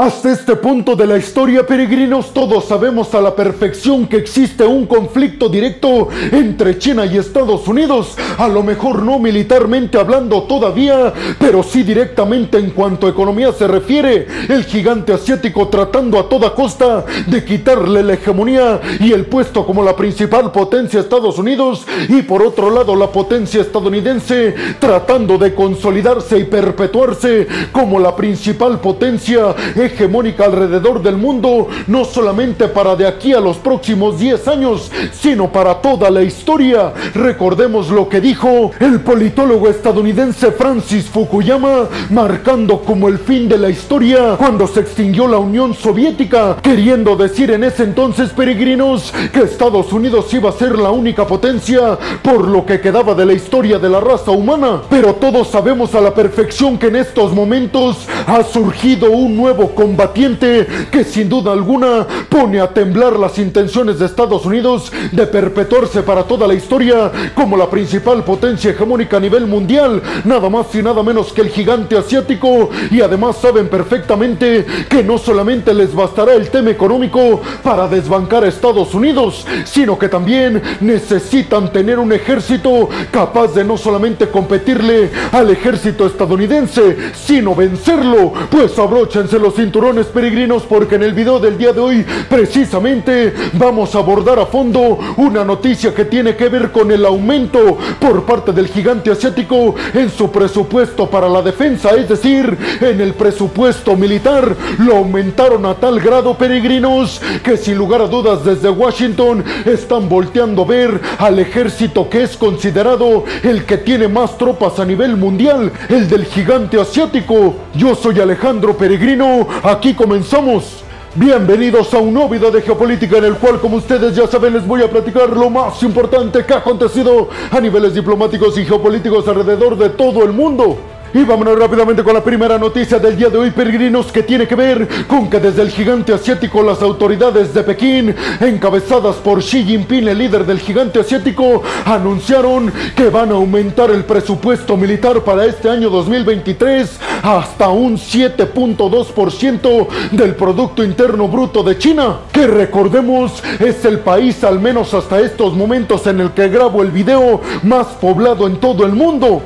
Hasta este punto de la historia, peregrinos, todos sabemos a la perfección que existe un conflicto directo entre China y Estados Unidos. A lo mejor no militarmente hablando todavía, pero sí directamente en cuanto a economía se refiere. El gigante asiático tratando a toda costa de quitarle la hegemonía y el puesto como la principal potencia Estados Unidos y por otro lado la potencia estadounidense tratando de consolidarse y perpetuarse como la principal potencia hegemónica alrededor del mundo, no solamente para de aquí a los próximos 10 años, sino para toda la historia. Recordemos lo que dijo el politólogo estadounidense Francis Fukuyama, marcando como el fin de la historia cuando se extinguió la Unión Soviética, queriendo decir en ese entonces, peregrinos, que Estados Unidos iba a ser la única potencia por lo que quedaba de la historia de la raza humana. Pero todos sabemos a la perfección que en estos momentos ha surgido un nuevo combatiente que sin duda alguna pone a temblar las intenciones de Estados Unidos de perpetuarse para toda la historia como la principal potencia hegemónica a nivel mundial, nada más y nada menos que el gigante asiático. Y además saben perfectamente que no solamente les bastará el tema económico para desbancar a Estados Unidos, sino que también necesitan tener un ejército capaz de no solamente competirle al ejército estadounidense, sino vencerlo, pues abróchense los cinturones peregrinos porque en el video del día de hoy precisamente vamos a abordar a fondo una noticia que tiene que ver con el aumento por parte del gigante asiático en su presupuesto para la defensa, es decir, en el presupuesto militar lo aumentaron a tal grado peregrinos que sin lugar a dudas desde Washington están volteando a ver al ejército que es considerado el que tiene más tropas a nivel mundial, el del gigante asiático. Yo soy Alejandro Peregrino Aquí comenzamos. Bienvenidos a un nuevo video de geopolítica en el cual, como ustedes ya saben, les voy a platicar lo más importante que ha acontecido a niveles diplomáticos y geopolíticos alrededor de todo el mundo. Y vámonos rápidamente con la primera noticia del día de hoy, peregrinos, que tiene que ver con que desde el gigante asiático las autoridades de Pekín, encabezadas por Xi Jinping, el líder del gigante asiático, anunciaron que van a aumentar el presupuesto militar para este año 2023 hasta un 7.2% del Producto Interno Bruto de China, que recordemos es el país, al menos hasta estos momentos en el que grabo el video, más poblado en todo el mundo.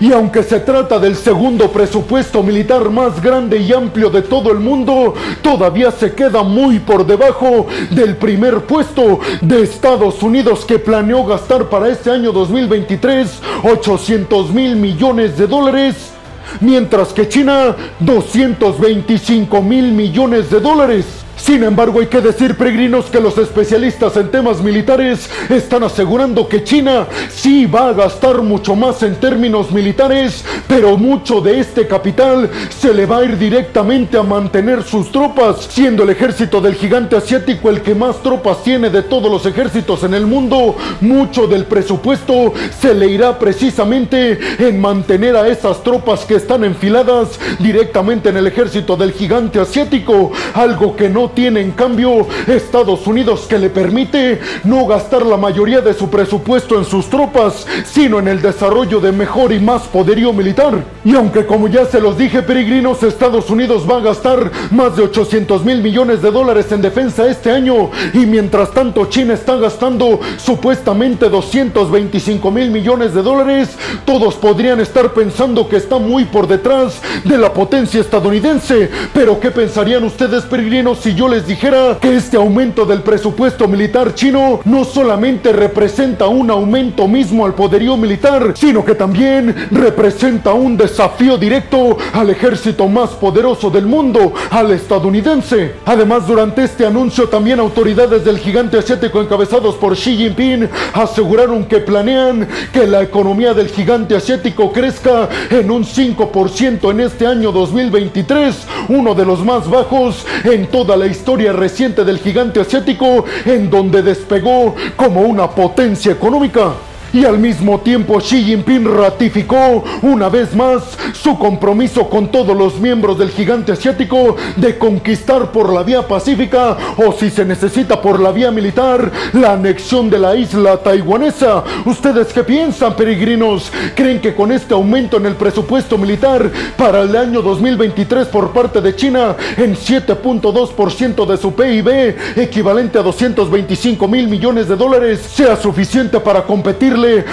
Y aunque se trata del segundo presupuesto militar más grande y amplio de todo el mundo, todavía se queda muy por debajo del primer puesto de Estados Unidos que planeó gastar para este año 2023 800 mil millones de dólares, mientras que China 225 mil millones de dólares. Sin embargo, hay que decir, peregrinos, que los especialistas en temas militares están asegurando que China sí va a gastar mucho más en términos militares, pero mucho de este capital se le va a ir directamente a mantener sus tropas, siendo el ejército del gigante asiático el que más tropas tiene de todos los ejércitos en el mundo. Mucho del presupuesto se le irá precisamente en mantener a esas tropas que están enfiladas directamente en el ejército del gigante asiático, algo que no tiene en cambio Estados Unidos que le permite no gastar la mayoría de su presupuesto en sus tropas, sino en el desarrollo de mejor y más poderío militar. Y aunque como ya se los dije peregrinos, Estados Unidos va a gastar más de 800 mil millones de dólares en defensa este año y mientras tanto China está gastando supuestamente 225 mil millones de dólares, todos podrían estar pensando que está muy por detrás de la potencia estadounidense. Pero ¿qué pensarían ustedes peregrinos si yo les dijera que este aumento del presupuesto militar chino no solamente representa un aumento mismo al poderío militar, sino que también representa un desafío directo al ejército más poderoso del mundo, al estadounidense. Además, durante este anuncio también autoridades del gigante asiático encabezados por Xi Jinping aseguraron que planean que la economía del gigante asiático crezca en un 5% en este año 2023, uno de los más bajos en toda la historia reciente del gigante asiático en donde despegó como una potencia económica. Y al mismo tiempo Xi Jinping ratificó una vez más su compromiso con todos los miembros del gigante asiático de conquistar por la vía pacífica o si se necesita por la vía militar la anexión de la isla taiwanesa. ¿Ustedes qué piensan, peregrinos? ¿Creen que con este aumento en el presupuesto militar para el año 2023 por parte de China en 7.2% de su PIB, equivalente a 225 mil millones de dólares, sea suficiente para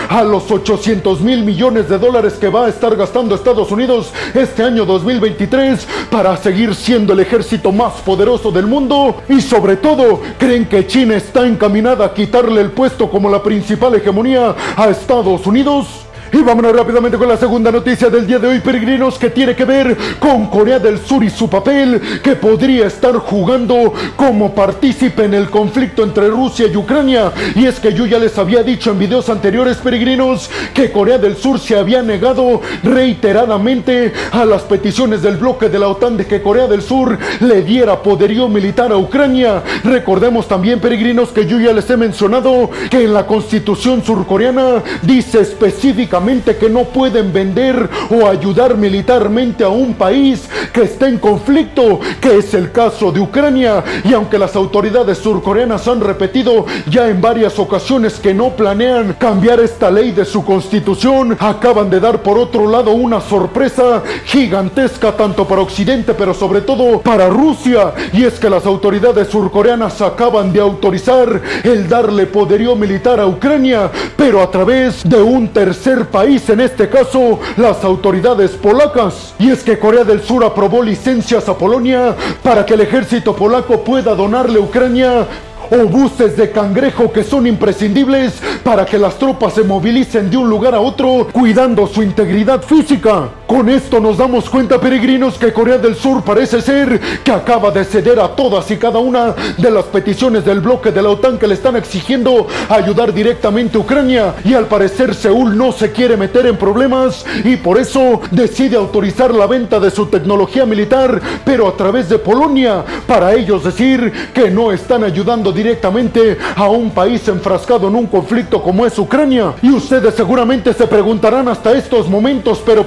a los 800 mil millones de dólares que va a estar gastando Estados Unidos este año 2023 para seguir siendo el ejército más poderoso del mundo y sobre todo creen que China está encaminada a quitarle el puesto como la principal hegemonía a Estados Unidos. Y vámonos rápidamente con la segunda noticia del día de hoy, peregrinos, que tiene que ver con Corea del Sur y su papel, que podría estar jugando como partícipe en el conflicto entre Rusia y Ucrania. Y es que yo ya les había dicho en videos anteriores, peregrinos, que Corea del Sur se había negado reiteradamente a las peticiones del bloque de la OTAN de que Corea del Sur le diera poderío militar a Ucrania. Recordemos también, peregrinos, que yo ya les he mencionado que en la constitución surcoreana dice específicamente que no pueden vender o ayudar militarmente a un país que está en conflicto, que es el caso de Ucrania. Y aunque las autoridades surcoreanas han repetido ya en varias ocasiones que no planean cambiar esta ley de su constitución, acaban de dar por otro lado una sorpresa gigantesca tanto para Occidente pero sobre todo para Rusia. Y es que las autoridades surcoreanas acaban de autorizar el darle poderío militar a Ucrania, pero a través de un tercer país, en este caso las autoridades polacas. Y es que Corea del Sur aprobó licencias a Polonia para que el ejército polaco pueda donarle a Ucrania o buses de cangrejo que son imprescindibles para que las tropas se movilicen de un lugar a otro cuidando su integridad física. Con esto nos damos cuenta, peregrinos, que Corea del Sur parece ser que acaba de ceder a todas y cada una de las peticiones del bloque de la OTAN que le están exigiendo ayudar directamente a Ucrania. Y al parecer Seúl no se quiere meter en problemas y por eso decide autorizar la venta de su tecnología militar, pero a través de Polonia, para ellos decir que no están ayudando directamente a un país enfrascado en un conflicto como es Ucrania. Y ustedes seguramente se preguntarán hasta estos momentos, pero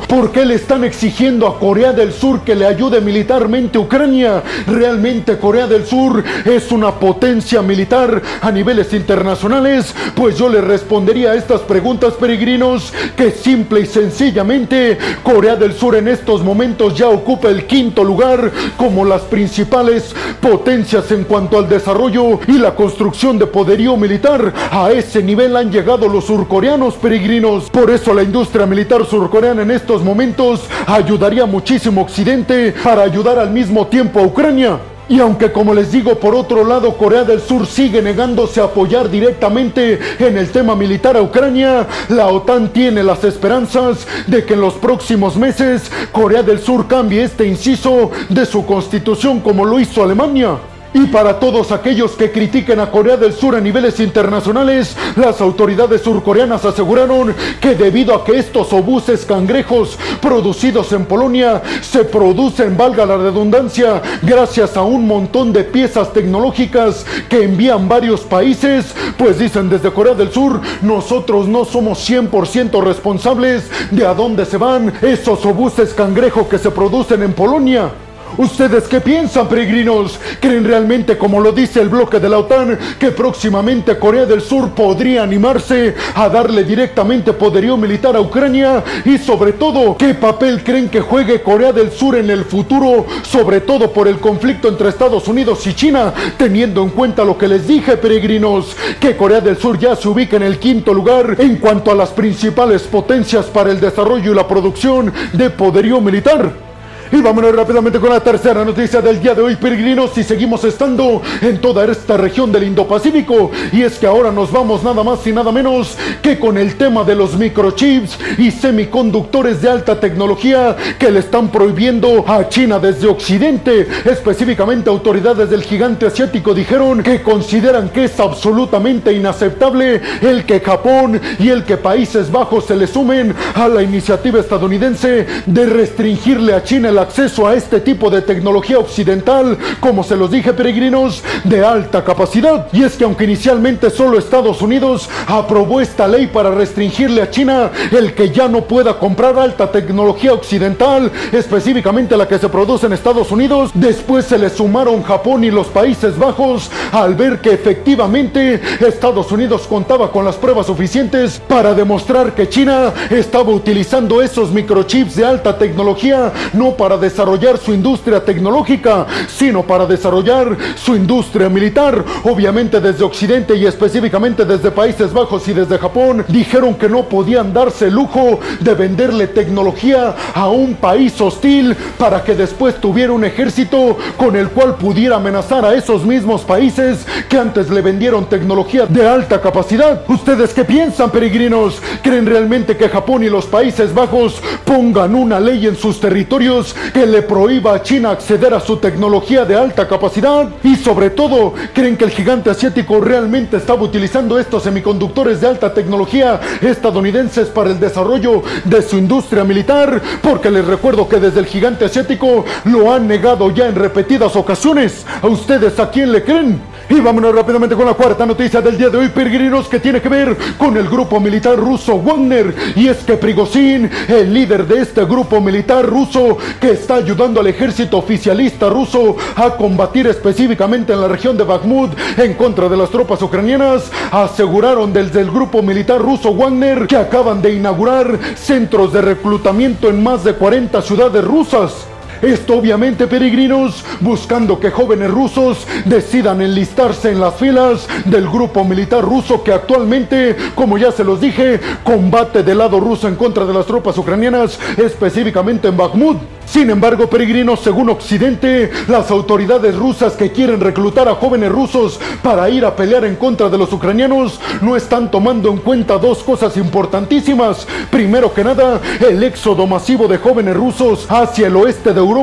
¿Por qué le están exigiendo a Corea del Sur que le ayude militarmente a Ucrania? ¿Realmente Corea del Sur es una potencia militar a niveles internacionales? Pues yo le respondería a estas preguntas, peregrinos, que simple y sencillamente Corea del Sur en estos momentos ya ocupa el quinto lugar como las principales potencias en cuanto al desarrollo y la construcción de poderío militar. A ese nivel han llegado los surcoreanos, peregrinos. Por eso la industria militar surcoreana en estos momentos ayudaría muchísimo Occidente para ayudar al mismo tiempo a Ucrania. Y aunque como les digo, por otro lado, Corea del Sur sigue negándose a apoyar directamente en el tema militar a Ucrania, la OTAN tiene las esperanzas de que en los próximos meses Corea del Sur cambie este inciso de su constitución como lo hizo Alemania. Y para todos aquellos que critiquen a Corea del Sur a niveles internacionales, las autoridades surcoreanas aseguraron que debido a que estos obuses cangrejos producidos en Polonia se producen, valga la redundancia, gracias a un montón de piezas tecnológicas que envían varios países, pues dicen desde Corea del Sur, nosotros no somos 100% responsables de a dónde se van esos obuses cangrejo que se producen en Polonia. ¿Ustedes qué piensan, peregrinos? ¿Creen realmente, como lo dice el bloque de la OTAN, que próximamente Corea del Sur podría animarse a darle directamente poderío militar a Ucrania? Y sobre todo, ¿qué papel creen que juegue Corea del Sur en el futuro, sobre todo por el conflicto entre Estados Unidos y China, teniendo en cuenta lo que les dije, peregrinos, que Corea del Sur ya se ubica en el quinto lugar en cuanto a las principales potencias para el desarrollo y la producción de poderío militar? Y vámonos rápidamente con la tercera noticia del día de hoy, peregrinos, y seguimos estando en toda esta región del Indo-Pacífico. Y es que ahora nos vamos nada más y nada menos que con el tema de los microchips y semiconductores de alta tecnología que le están prohibiendo a China desde Occidente. Específicamente autoridades del gigante asiático dijeron que consideran que es absolutamente inaceptable el que Japón y el que Países Bajos se le sumen a la iniciativa estadounidense de restringirle a China el acceso a este tipo de tecnología occidental, como se los dije peregrinos, de alta capacidad. Y es que aunque inicialmente solo Estados Unidos aprobó esta ley para restringirle a China el que ya no pueda comprar alta tecnología occidental, específicamente la que se produce en Estados Unidos, después se le sumaron Japón y los Países Bajos al ver que efectivamente Estados Unidos contaba con las pruebas suficientes para demostrar que China estaba utilizando esos microchips de alta tecnología no para desarrollar su industria tecnológica, sino para desarrollar su industria militar. Obviamente desde Occidente y específicamente desde Países Bajos y desde Japón dijeron que no podían darse el lujo de venderle tecnología a un país hostil para que después tuviera un ejército con el cual pudiera amenazar a esos mismos países que antes le vendieron tecnología de alta capacidad. ¿Ustedes qué piensan, peregrinos? ¿Creen realmente que Japón y los Países Bajos pongan una ley en sus territorios que le prohíba a China acceder a su tecnología de alta capacidad? Y sobre todo, ¿creen que el gigante asiático realmente estaba utilizando estos semiconductores de alta tecnología estadounidenses para el desarrollo de su industria militar? Porque les recuerdo que desde el gigante asiático lo han negado ya en repetidas ocasiones. ¿A ustedes a quién le creen? Y vámonos rápidamente con la cuarta noticia del día de hoy, peregrinos, que tiene que ver con el grupo militar ruso Wagner. Y es que Prigozhin, el líder de este grupo militar ruso, que está ayudando al ejército oficialista ruso a combatir específicamente en la región de Bakhmut en contra de las tropas ucranianas, aseguraron desde el grupo militar ruso Wagner que acaban de inaugurar centros de reclutamiento en más de 40 ciudades rusas. Esto obviamente, peregrinos, buscando que jóvenes rusos decidan enlistarse en las filas del grupo militar ruso que actualmente, como ya se los dije, combate del lado ruso en contra de las tropas ucranianas, específicamente en Bakhmut. Sin embargo, peregrinos, según Occidente, las autoridades rusas que quieren reclutar a jóvenes rusos para ir a pelear en contra de los ucranianos no están tomando en cuenta dos cosas importantísimas. Primero que nada, el éxodo masivo de jóvenes rusos hacia el oeste de Europa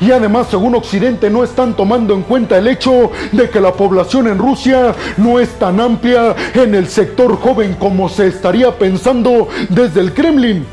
y además, según Occidente, no están tomando en cuenta el hecho de que la población en Rusia no es tan amplia en el sector joven como se estaría pensando desde el Kremlin.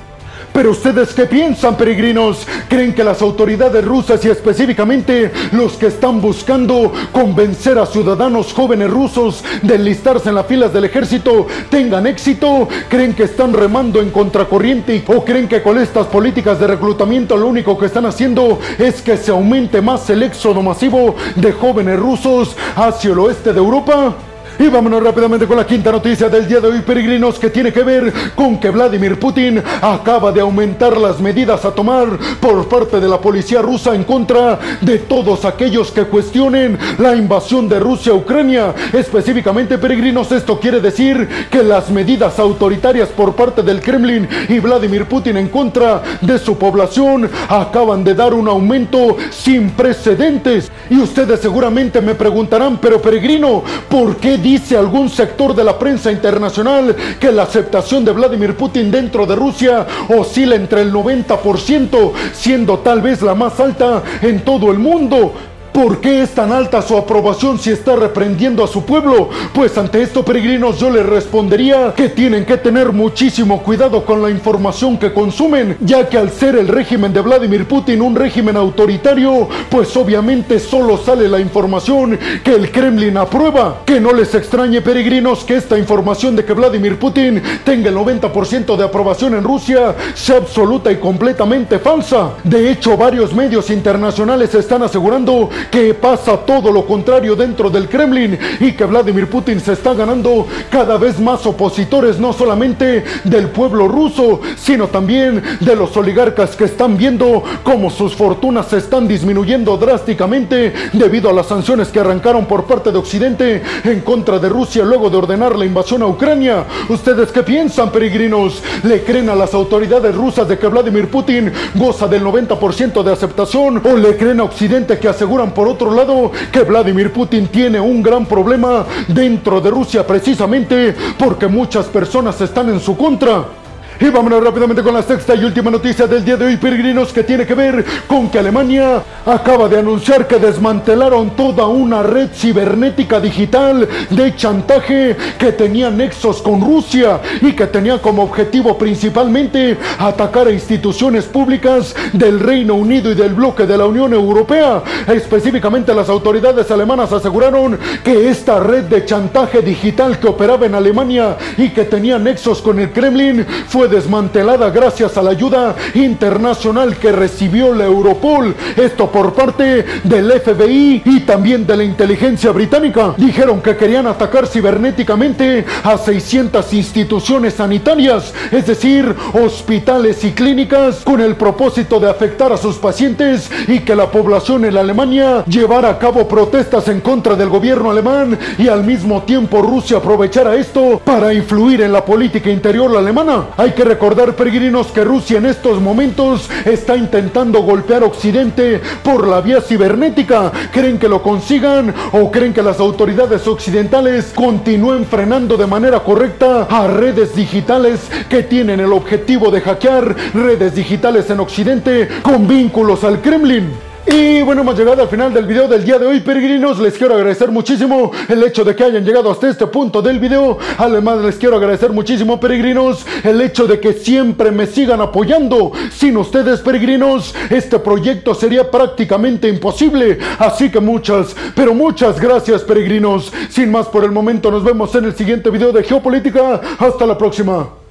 Pero ustedes qué piensan, peregrinos? ¿Creen que las autoridades rusas y específicamente los que están buscando convencer a ciudadanos jóvenes rusos de enlistarse en las filas del ejército tengan éxito? ¿Creen que están remando en contracorriente o creen que con estas políticas de reclutamiento lo único que están haciendo es que se aumente más el éxodo masivo de jóvenes rusos hacia el oeste de Europa? Y vámonos rápidamente con la quinta noticia del día de hoy, peregrinos, que tiene que ver con que Vladimir Putin acaba de aumentar las medidas a tomar por parte de la policía rusa en contra de todos aquellos que cuestionen la invasión de Rusia a Ucrania. Específicamente, peregrinos, esto quiere decir que las medidas autoritarias por parte del Kremlin y Vladimir Putin en contra de su población acaban de dar un aumento sin precedentes. Y ustedes seguramente me preguntarán, pero peregrino, ¿por qué dice algún sector de la prensa internacional que la aceptación de Vladimir Putin dentro de Rusia oscila entre el 90%, siendo tal vez la más alta en todo el mundo. ¿Por qué es tan alta su aprobación si está reprendiendo a su pueblo? Pues ante esto, peregrinos, yo les respondería que tienen que tener muchísimo cuidado con la información que consumen, ya que al ser el régimen de Vladimir Putin un régimen autoritario, pues obviamente solo sale la información que el Kremlin aprueba. Que no les extrañe, peregrinos, que esta información de que Vladimir Putin tenga el 90% de aprobación en Rusia sea absoluta y completamente falsa. De hecho, varios medios internacionales están asegurando que pasa todo lo contrario dentro del Kremlin y que Vladimir Putin se está ganando cada vez más opositores, no solamente del pueblo ruso, sino también de los oligarcas que están viendo cómo sus fortunas se están disminuyendo drásticamente debido a las sanciones que arrancaron por parte de Occidente en contra de Rusia luego de ordenar la invasión a Ucrania. ¿Ustedes qué piensan, peregrinos? ¿Le creen a las autoridades rusas de que Vladimir Putin goza del 90% de aceptación o le creen a Occidente que aseguran por otro lado que Vladimir Putin tiene un gran problema dentro de Rusia precisamente porque muchas personas están en su contra. Y vámonos rápidamente con la sexta y última noticia del día de hoy, peregrinos, que tiene que ver con que Alemania acaba de anunciar que desmantelaron toda una red cibernética digital de chantaje que tenía nexos con Rusia y que tenía como objetivo principalmente atacar a instituciones públicas del Reino Unido y del bloque de la Unión Europea. Específicamente las autoridades alemanas aseguraron que esta red de chantaje digital que operaba en Alemania y que tenía nexos con el Kremlin fue desmantelada gracias a la ayuda internacional que recibió la Europol. Esto por parte del FBI y también de la inteligencia británica. Dijeron que querían atacar cibernéticamente a 600 instituciones sanitarias, es decir, hospitales y clínicas, con el propósito de afectar a sus pacientes y que la población en Alemania llevara a cabo protestas en contra del gobierno alemán y al mismo tiempo Rusia aprovechara esto para influir en la política interior alemana. Hay que recordar, peregrinos, que Rusia en estos momentos está intentando golpear Occidente por la vía cibernética. ¿Creen que lo consigan o creen que las autoridades occidentales continúen frenando de manera correcta a redes digitales que tienen el objetivo de hackear redes digitales en Occidente con vínculos al Kremlin? Y bueno, hemos llegado al final del video del día de hoy, peregrinos. Les quiero agradecer muchísimo el hecho de que hayan llegado hasta este punto del video. Además, les quiero agradecer muchísimo, peregrinos, el hecho de que siempre me sigan apoyando. Sin ustedes, peregrinos, este proyecto sería prácticamente imposible. Así que muchas, pero muchas gracias, peregrinos. Sin más por el momento, nos vemos en el siguiente video de Geopolítica. Hasta la próxima.